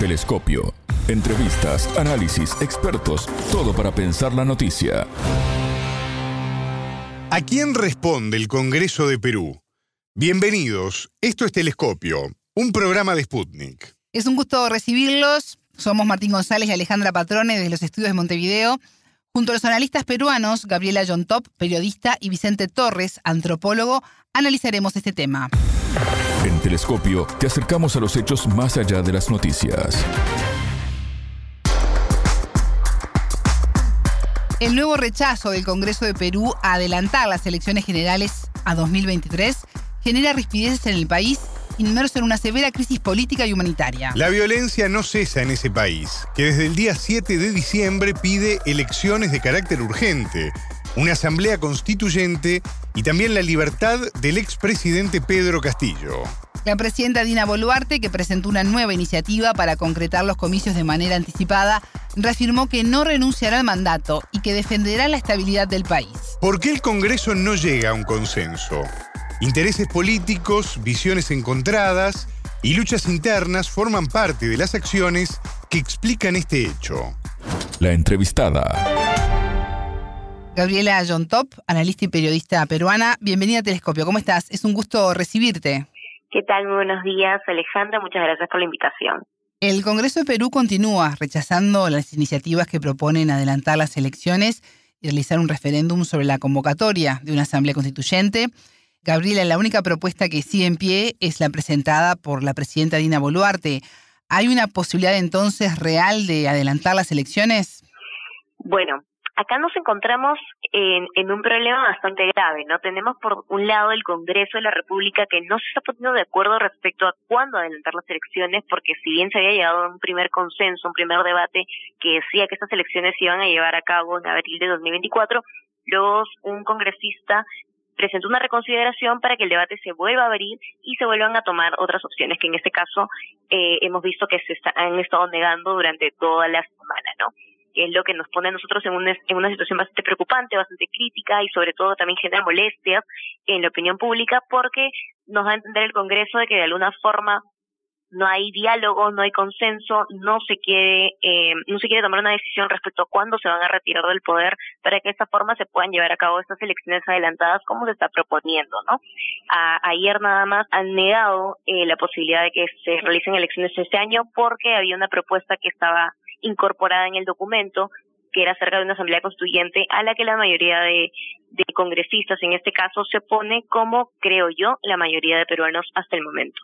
Telescopio. Entrevistas, análisis, expertos, todo para pensar la noticia. ¿A quién responde el Congreso de Perú? Bienvenidos, esto es Telescopio, un programa de Sputnik. Es un gusto recibirlos. Somos Martín González y Alejandra Patrone desde los estudios de Montevideo. Junto a los analistas peruanos, Gabriela John Top, periodista, y Vicente Torres, antropólogo, analizaremos este tema. En Telescopio te acercamos a los hechos más allá de las noticias. El nuevo rechazo del Congreso de Perú a adelantar las elecciones generales a 2023 genera rispideces en el país inmerso en una severa crisis política y humanitaria. La violencia no cesa en ese país, que desde el día 7 de diciembre pide elecciones de carácter urgente, una asamblea constituyente y también la libertad del expresidente Pedro Castillo. La presidenta Dina Boluarte, que presentó una nueva iniciativa para concretar los comicios de manera anticipada, reafirmó que no renunciará al mandato y que defenderá la estabilidad del país. ¿Por qué el Congreso no llega a un consenso? Intereses políticos, visiones encontradas y luchas internas forman parte de las acciones que explican este hecho. La entrevistada. Gabriela John Top, analista y periodista peruana, bienvenida a Telescopio. ¿Cómo estás? Es un gusto recibirte. ¿Qué tal? Muy buenos días, Alejandra. Muchas gracias por la invitación. El Congreso de Perú continúa rechazando las iniciativas que proponen adelantar las elecciones y realizar un referéndum sobre la convocatoria de una asamblea constituyente. Gabriela, la única propuesta que sigue en pie es la presentada por la presidenta Dina Boluarte. ¿Hay una posibilidad entonces real de adelantar las elecciones? Bueno, acá nos encontramos en, en, un problema bastante grave, ¿no? Tenemos por un lado el Congreso de la República que no se está poniendo de acuerdo respecto a cuándo adelantar las elecciones, porque si bien se había llegado a un primer consenso, un primer debate que decía que estas elecciones se iban a llevar a cabo en abril de 2024, luego un congresista presentó una reconsideración para que el debate se vuelva a abrir y se vuelvan a tomar otras opciones que en este caso eh, hemos visto que se han estado negando durante toda la semana, ¿no? Que es lo que nos pone a nosotros en una, en una situación bastante preocupante, bastante crítica y sobre todo también genera molestias en la opinión pública porque nos va a entender el Congreso de que de alguna forma no hay diálogo, no hay consenso, no se quiere, eh, no se quiere tomar una decisión respecto a cuándo se van a retirar del poder para que de esta forma se puedan llevar a cabo estas elecciones adelantadas como se está proponiendo, ¿no? ayer nada más han negado eh, la posibilidad de que se realicen elecciones este año porque había una propuesta que estaba incorporada en el documento que era acerca de una asamblea constituyente a la que la mayoría de, de congresistas en este caso se opone como creo yo la mayoría de peruanos hasta el momento.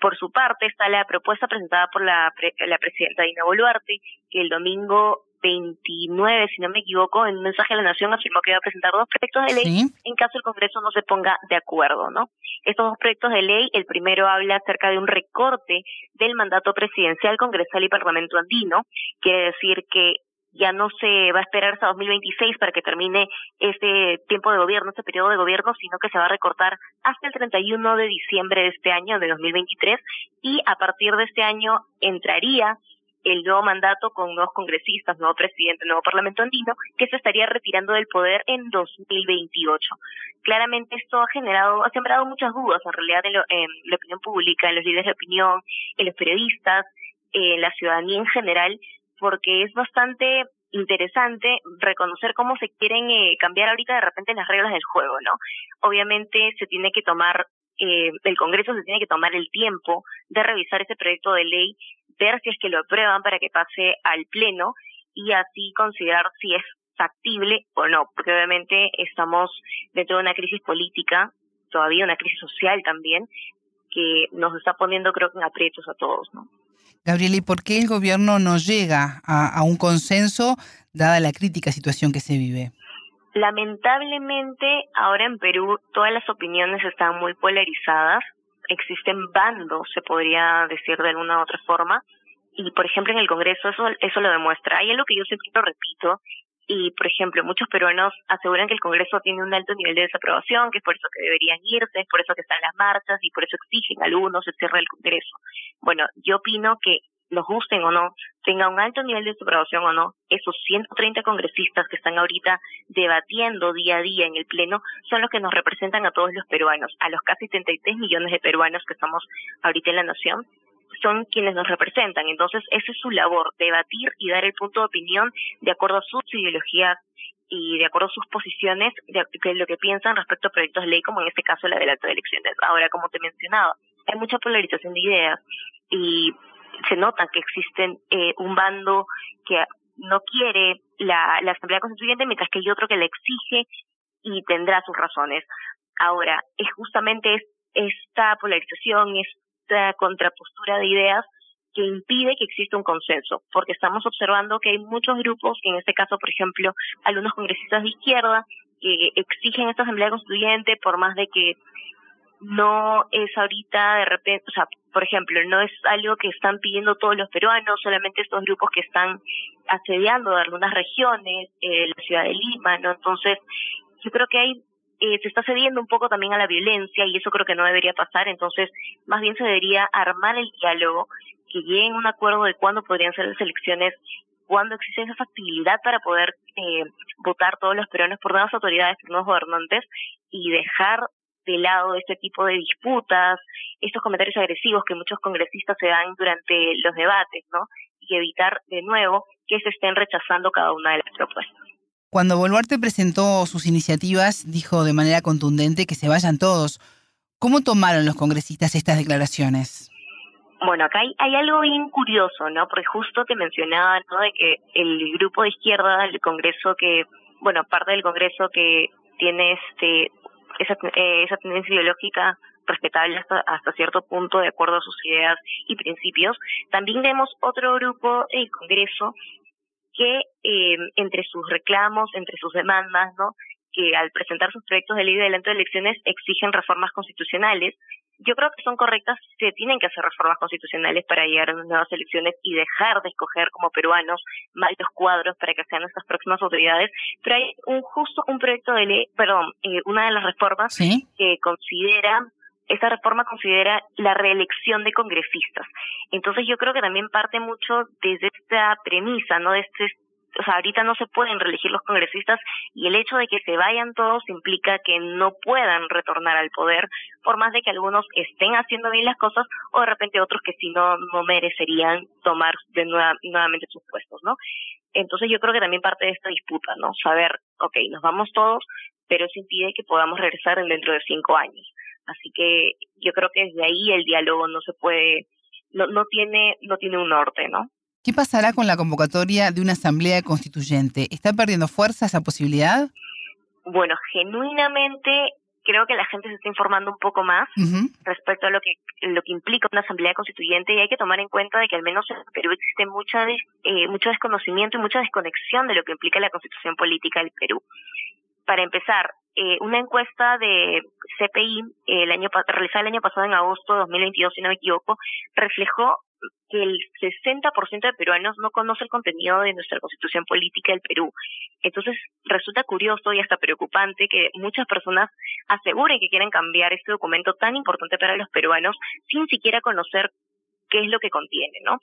Por su parte está la propuesta presentada por la, la presidenta Dina Boluarte, que el domingo 29, si no me equivoco, en un mensaje a la Nación afirmó que iba a presentar dos proyectos de ley en caso el Congreso no se ponga de acuerdo, ¿no? Estos dos proyectos de ley, el primero habla acerca de un recorte del mandato presidencial, congresal y parlamento andino, quiere decir que ya no se va a esperar hasta 2026 para que termine este tiempo de gobierno, este periodo de gobierno, sino que se va a recortar hasta el 31 de diciembre de este año, de 2023, y a partir de este año entraría el nuevo mandato con nuevos congresistas, nuevo presidente, nuevo parlamento andino, que se estaría retirando del poder en 2028. Claramente esto ha generado, ha sembrado muchas dudas en realidad en, en la opinión pública, en los líderes de opinión, en los periodistas, en la ciudadanía en general, porque es bastante interesante reconocer cómo se quieren eh, cambiar ahorita de repente las reglas del juego, ¿no? Obviamente se tiene que tomar, eh, el Congreso se tiene que tomar el tiempo de revisar ese proyecto de ley, ver si es que lo aprueban para que pase al Pleno y así considerar si es factible o no, porque obviamente estamos dentro de una crisis política, todavía una crisis social también, que nos está poniendo creo que en aprietos a todos, ¿no? Gabriela, ¿y por qué el gobierno no llega a, un consenso dada la crítica situación que se vive? Lamentablemente, ahora en Perú todas las opiniones están muy polarizadas. Existen bandos, se podría decir de alguna u otra forma. Y, por ejemplo, en el Congreso eso, eso lo demuestra. Hay algo que yo siempre lo repito, y, por ejemplo, muchos peruanos aseguran que el Congreso tiene un alto nivel de desaprobación, que es por eso que deberían irse, es por eso que están las marchas y por eso exigen algunos el cierre del Congreso. Bueno, yo opino que nos gusten o no, tenga un alto nivel de desaprobación o no, esos 130 congresistas que están ahorita debatiendo día a día en el Pleno son los que nos representan a todos los peruanos, a los casi 33 millones de peruanos que estamos ahorita en la nación, son quienes nos representan. Entonces, esa es su labor, debatir y dar el punto de opinión de acuerdo a sus ideologías y de acuerdo a sus posiciones de, lo que piensan respecto a proyectos de ley, como en este caso la de elecciones. Ahora, como te mencionaba, hay mucha polarización de ideas y se nota que existen eh, un bando que no quiere la, la Asamblea Constituyente, mientras que hay otro que la exige y tendrá sus razones. Ahora, es justamente esta polarización, esta contrapostura de ideas que impide que exista un consenso, porque estamos observando que hay muchos grupos, en este caso, por ejemplo, algunos congresistas de izquierda, que exigen esta Asamblea Constituyente por más de que no es ahorita de repente, o sea, por ejemplo, no es algo que están pidiendo todos los peruanos, solamente estos grupos que están asediando algunas regiones, eh, la ciudad de Lima, ¿no? Entonces, yo creo que hay eh, se está cediendo un poco también a la violencia y eso creo que no debería pasar, entonces más bien se debería armar el diálogo, que lleguen a un acuerdo de cuándo podrían ser las elecciones, cuándo existe esa factibilidad para poder eh, votar todos los peruanos por nuevas autoridades, por nuevos gobernantes y dejar de lado este tipo de disputas, estos comentarios agresivos que muchos congresistas se dan durante los debates, ¿no? Y evitar de nuevo que se estén rechazando cada una de las propuestas. Cuando Boluarte presentó sus iniciativas, dijo de manera contundente que se vayan todos. ¿Cómo tomaron los congresistas estas declaraciones? Bueno, acá hay, hay, algo bien curioso, ¿no? Porque justo te mencionaba, ¿no? De que el grupo de izquierda, el Congreso que, bueno, parte del Congreso que tiene este esa, eh, esa tendencia ideológica respetable hasta, hasta cierto punto de acuerdo a sus ideas y principios. También vemos otro grupo, el Congreso, que eh, entre sus reclamos, entre sus demandas, ¿no? que al presentar sus proyectos de ley de adelanto de elecciones exigen reformas constitucionales. Yo creo que son correctas, se tienen que hacer reformas constitucionales para llegar a unas nuevas elecciones y dejar de escoger como peruanos malos cuadros para que sean nuestras próximas autoridades, pero hay un justo un proyecto de ley, perdón, eh, una de las reformas que considera esta reforma considera la reelección de congresistas. Entonces yo creo que también parte mucho desde esta premisa, ¿no? De este o sea, ahorita no se pueden reelegir los congresistas y el hecho de que se vayan todos implica que no puedan retornar al poder, por más de que algunos estén haciendo bien las cosas o de repente otros que si no, no merecerían tomar de nueva, nuevamente sus puestos, ¿no? Entonces yo creo que también parte de esta disputa, ¿no? Saber, ok, nos vamos todos, pero eso impide que podamos regresar dentro de cinco años. Así que yo creo que desde ahí el diálogo no se puede, no, no tiene, no tiene un norte, ¿no? ¿Qué pasará con la convocatoria de una asamblea constituyente? ¿Está perdiendo fuerza esa posibilidad? Bueno, genuinamente creo que la gente se está informando un poco más respecto a lo que lo que implica una asamblea constituyente y hay que tomar en cuenta de que al menos en Perú existe mucha eh, mucho desconocimiento y mucha desconexión de lo que implica la constitución política del Perú. Para empezar, eh, una encuesta de CPI el año realizada el año pasado en agosto de 2022, si no me equivoco, reflejó que el 60% de peruanos no conoce el contenido de nuestra constitución política del Perú. Entonces, resulta curioso y hasta preocupante que muchas personas aseguren que quieren cambiar este documento tan importante para los peruanos sin siquiera conocer qué es lo que contiene, ¿no?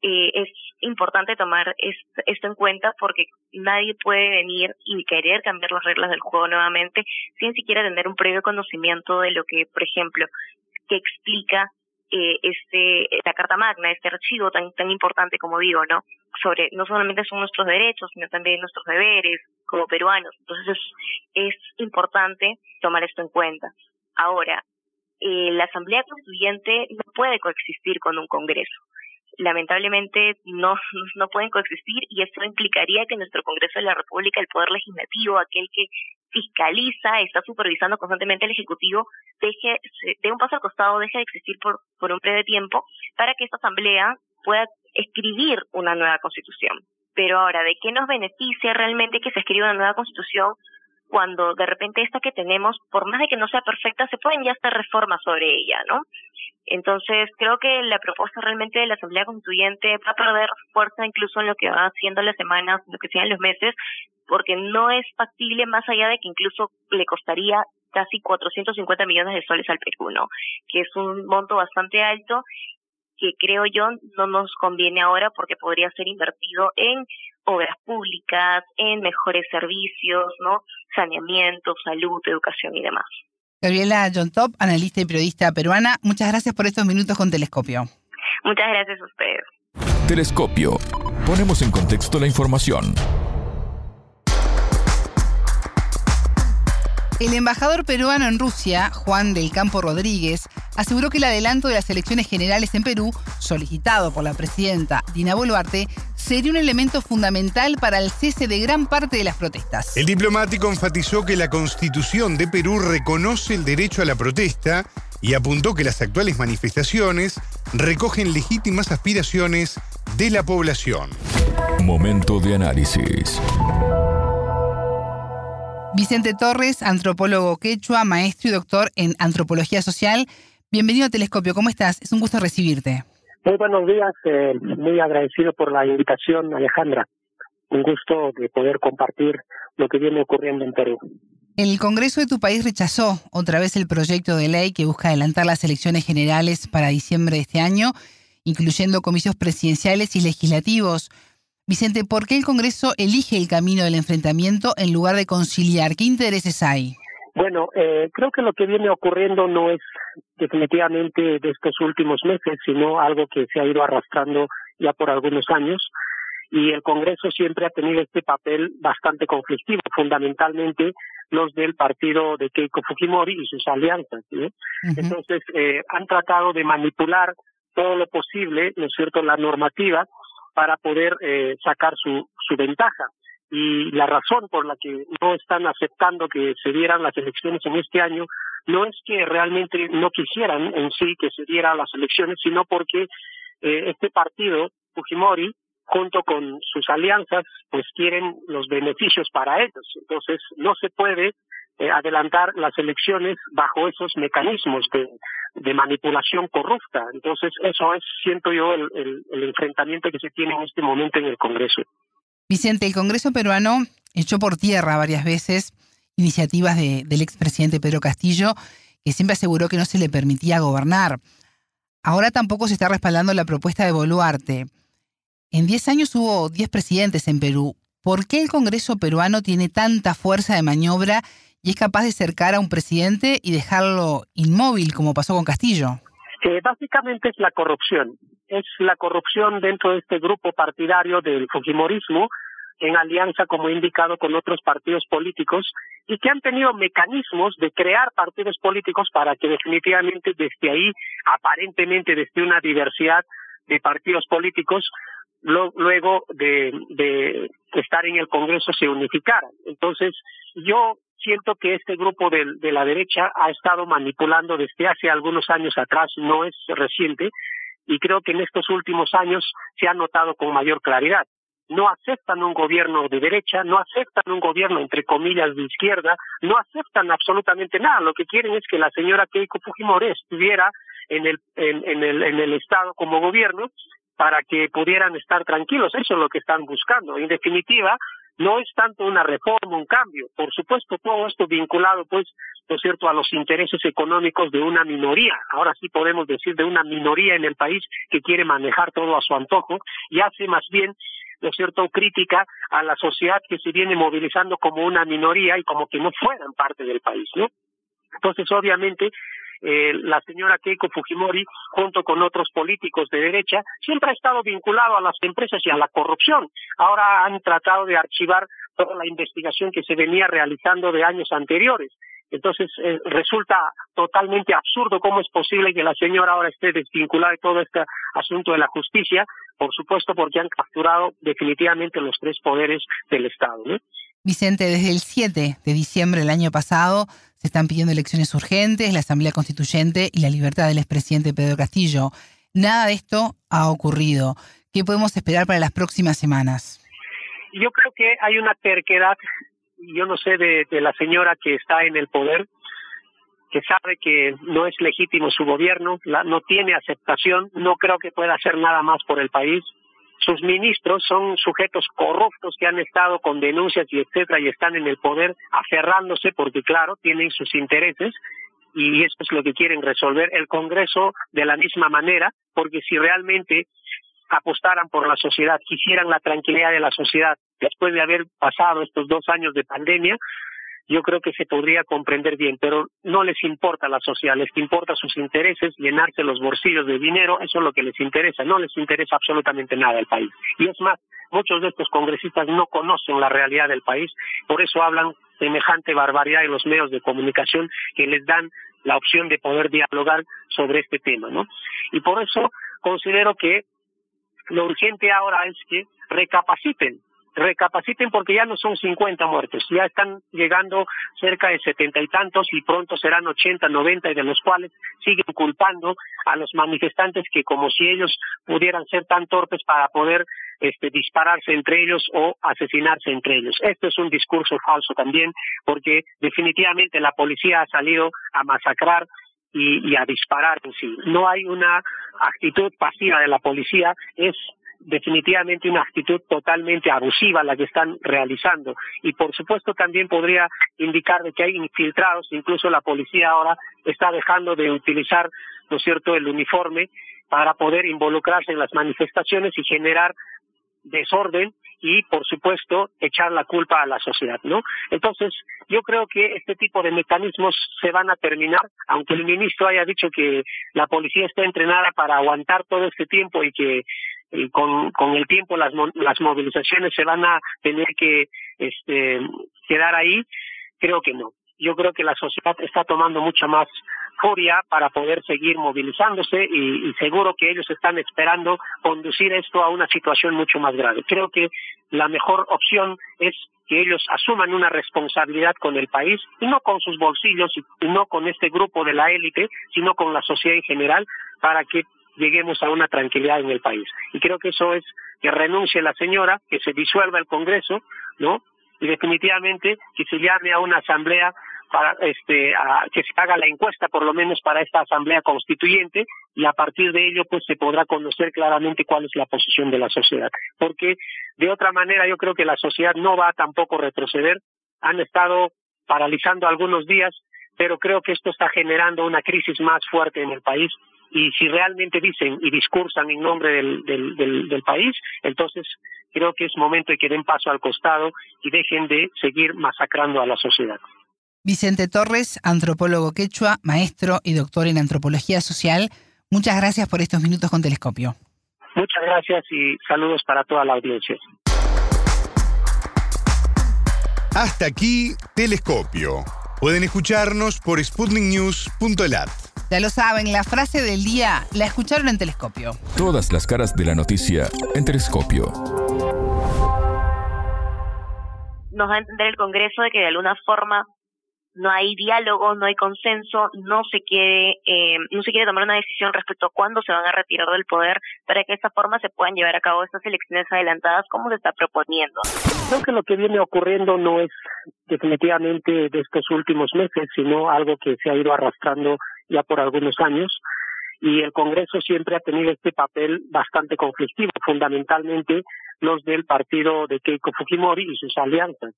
Eh, es importante tomar esto en cuenta porque nadie puede venir y querer cambiar las reglas del juego nuevamente sin siquiera tener un previo conocimiento de lo que, por ejemplo, que explica eh, este la Carta Magna, este archivo tan tan importante como digo, ¿no? Sobre no solamente son nuestros derechos, sino también nuestros deberes como peruanos. Entonces es, es importante tomar esto en cuenta. Ahora, eh, la Asamblea Constituyente no puede coexistir con un Congreso lamentablemente no, no pueden coexistir y eso implicaría que nuestro Congreso de la República, el Poder Legislativo, aquel que fiscaliza, está supervisando constantemente al Ejecutivo, deje, de un paso al costado, deje de existir por, por un breve tiempo para que esta Asamblea pueda escribir una nueva Constitución. Pero ahora, ¿de qué nos beneficia realmente que se escriba una nueva Constitución cuando de repente esta que tenemos, por más de que no sea perfecta, se pueden ya hacer reformas sobre ella, ¿no? Entonces, creo que la propuesta realmente de la Asamblea Constituyente va a perder fuerza incluso en lo que va haciendo las semanas, lo que siguen los meses, porque no es factible más allá de que incluso le costaría casi 450 millones de soles al Perú, ¿no? Que es un monto bastante alto que creo yo no nos conviene ahora porque podría ser invertido en obras públicas, en mejores servicios, ¿no? Saneamiento, salud, educación y demás. Gabriela John Top, analista y periodista peruana, muchas gracias por estos minutos con Telescopio. Muchas gracias a ustedes. Telescopio. Ponemos en contexto la información. El embajador peruano en Rusia, Juan del Campo Rodríguez, aseguró que el adelanto de las elecciones generales en Perú, solicitado por la presidenta Dina Boluarte, sería un elemento fundamental para el cese de gran parte de las protestas. El diplomático enfatizó que la constitución de Perú reconoce el derecho a la protesta y apuntó que las actuales manifestaciones recogen legítimas aspiraciones de la población. Momento de análisis. Vicente Torres, antropólogo quechua, maestro y doctor en antropología social. Bienvenido a Telescopio, ¿cómo estás? Es un gusto recibirte. Muy buenos días, eh, muy agradecido por la invitación, Alejandra. Un gusto de poder compartir lo que viene ocurriendo en Perú. El Congreso de tu país rechazó otra vez el proyecto de ley que busca adelantar las elecciones generales para diciembre de este año, incluyendo comicios presidenciales y legislativos. Vicente, ¿por qué el Congreso elige el camino del enfrentamiento en lugar de conciliar? ¿Qué intereses hay? Bueno, eh, creo que lo que viene ocurriendo no es definitivamente de estos últimos meses, sino algo que se ha ido arrastrando ya por algunos años. Y el Congreso siempre ha tenido este papel bastante conflictivo, fundamentalmente los del partido de Keiko Fujimori y sus alianzas. Entonces, eh, han tratado de manipular todo lo posible, ¿no es cierto?, la normativa para poder eh, sacar su, su ventaja. Y la razón por la que no están aceptando que se dieran las elecciones en este año no es que realmente no quisieran en sí que se dieran las elecciones, sino porque eh, este partido, Fujimori, junto con sus alianzas, pues quieren los beneficios para ellos. Entonces, no se puede eh, adelantar las elecciones bajo esos mecanismos de, manipulación corrupta. Entonces, eso es, siento yo, el, el, enfrentamiento que se tiene en este momento en el Congreso. Vicente, el Congreso peruano echó por tierra varias veces iniciativas de, del expresidente Pedro Castillo, que siempre aseguró que no se le permitía gobernar. Ahora tampoco se está respaldando la propuesta de Boluarte. En 10 años hubo 10 presidentes en Perú. ¿Por qué el Congreso peruano tiene tanta fuerza de maniobra y es capaz de cercar a un presidente y dejarlo inmóvil, como pasó con Castillo? Eh, básicamente es la corrupción. Es la corrupción dentro de este grupo partidario del Fujimorismo, en alianza, como he indicado, con otros partidos políticos y que han tenido mecanismos de crear partidos políticos para que definitivamente desde ahí, aparentemente desde una diversidad de partidos políticos, luego de, de estar en el Congreso se unificaran. Entonces, yo siento que este grupo de, la derecha ha estado manipulando desde hace algunos años atrás, no es reciente, y creo que en estos últimos años se ha notado con mayor claridad. No aceptan un gobierno de derecha, no aceptan un gobierno entre comillas de izquierda, no aceptan absolutamente nada. Lo que quieren es que la señora Keiko Fujimori estuviera en el, en el, en el Estado como gobierno para que pudieran estar tranquilos. Eso es lo que están buscando. En definitiva, no es tanto una reforma, un cambio. Por supuesto, todo esto vinculado, pues, ¿no es cierto?, a los intereses económicos de una minoría. Ahora sí podemos decir de una minoría en el país que quiere manejar todo a su antojo y hace más bien, ¿no es cierto?, crítica a la sociedad que se viene movilizando como una minoría y como que no fueran parte del país, ¿no? Entonces, obviamente, eh, la señora Keiko Fujimori, junto con otros políticos de derecha, siempre ha estado vinculado a las empresas y a la corrupción. Ahora han tratado de archivar toda la investigación que se venía realizando de años anteriores. Entonces eh, resulta totalmente absurdo cómo es posible que la señora ahora esté desvinculada de todo este asunto de la justicia, por supuesto porque han capturado definitivamente los tres poderes del Estado. ¿no? Vicente, desde el 7 de diciembre del año pasado se están pidiendo elecciones urgentes, la Asamblea Constituyente y la libertad del expresidente Pedro Castillo. Nada de esto ha ocurrido. ¿Qué podemos esperar para las próximas semanas? Yo creo que hay una terquedad, yo no sé, de, la señora que está en el poder, que sabe que no es legítimo su gobierno, la, no tiene aceptación, no creo que pueda hacer nada más por el país sus ministros son sujetos corruptos que han estado con denuncias y etcétera y están en el poder aferrándose porque claro tienen sus intereses y eso es lo que quieren resolver el Congreso de la misma manera porque si realmente apostaran por la sociedad quisieran la tranquilidad de la sociedad después de haber pasado estos dos años de pandemia yo creo que se podría comprender bien, pero no les importa la sociedad, les importa sus intereses, llenarse los bolsillos de dinero, eso es lo que les interesa, no les interesa absolutamente nada el país. Y es más, muchos de estos congresistas no conocen la realidad del país, por eso hablan semejante barbaridad en los medios de comunicación que les dan la opción de poder dialogar sobre este tema, ¿no? Y por eso considero que lo urgente ahora es que recapaciten recapaciten porque ya no son 50 muertos, ya están llegando cerca de setenta y tantos y pronto serán 80, 90 y de los cuales siguen culpando a los manifestantes que como si ellos pudieran ser tan torpes para poder este, dispararse entre ellos o asesinarse entre ellos. Esto es un discurso falso también porque definitivamente la policía ha salido a masacrar y, y a disparar en sí. No hay una actitud pasiva de la policía, es definitivamente una actitud totalmente abusiva la que están realizando y por supuesto también podría indicar de que hay infiltrados incluso la policía ahora está dejando de utilizar no cierto el uniforme para poder involucrarse en las manifestaciones y generar desorden y por supuesto echar la culpa a la sociedad, ¿no? Entonces, yo creo que este tipo de mecanismos se van a terminar, aunque el ministro haya dicho que la policía está entrenada para aguantar todo este tiempo y que con, con el tiempo las, las movilizaciones se van a tener que este, quedar ahí, creo que no. Yo creo que la sociedad está tomando mucha más furia para poder seguir movilizándose y, seguro que ellos están esperando conducir esto a una situación mucho más grave. Creo que la mejor opción es que ellos asuman una responsabilidad con el país y no con sus bolsillos y no con este grupo de la élite, sino con la sociedad en general para que lleguemos a una tranquilidad en el país. Y creo que eso es que renuncie la señora, que se disuelva el Congreso, ¿no? Y definitivamente que se llame a una asamblea para este a, que se haga la encuesta por lo menos para esta asamblea constituyente y a partir de ello pues se podrá conocer claramente cuál es la posición de la sociedad porque de otra manera yo creo que la sociedad no va a tampoco retroceder han estado paralizando algunos días pero creo que esto está generando una crisis más fuerte en el país y si realmente dicen y discursan en nombre del, del, del, país, entonces creo que es momento de que den paso al costado y dejen de seguir masacrando a la sociedad. Vicente Torres, antropólogo quechua, maestro y doctor en antropología social, muchas gracias por estos minutos con Telescopio. Muchas gracias y saludos para toda la audiencia. Hasta aquí, Telescopio. Pueden escucharnos por sputniknews.lat. Ya lo saben, la frase del día la escucharon en Telescopio. Todas las caras de la noticia en Telescopio. Nos va a entender el Congreso de que de alguna forma no hay diálogo, no hay consenso, no se quiere, eh, no se quiere tomar una decisión respecto a cuándo se van a retirar del poder para que de esa forma se puedan llevar a cabo estas elecciones adelantadas como se está proponiendo. Creo que lo que viene ocurriendo no es definitivamente de estos últimos meses, sino algo que se ha ido arrastrando ya por algunos años y el Congreso siempre ha tenido este papel bastante conflictivo, fundamentalmente los del partido de Keiko Fujimori y sus alianzas.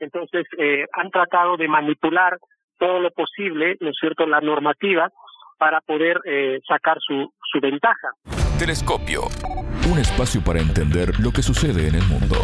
Entonces, eh, han tratado de manipular todo lo posible, ¿no es cierto?, la normativa para poder eh, sacar su, su ventaja. Telescopio, un espacio para entender lo que sucede en el mundo.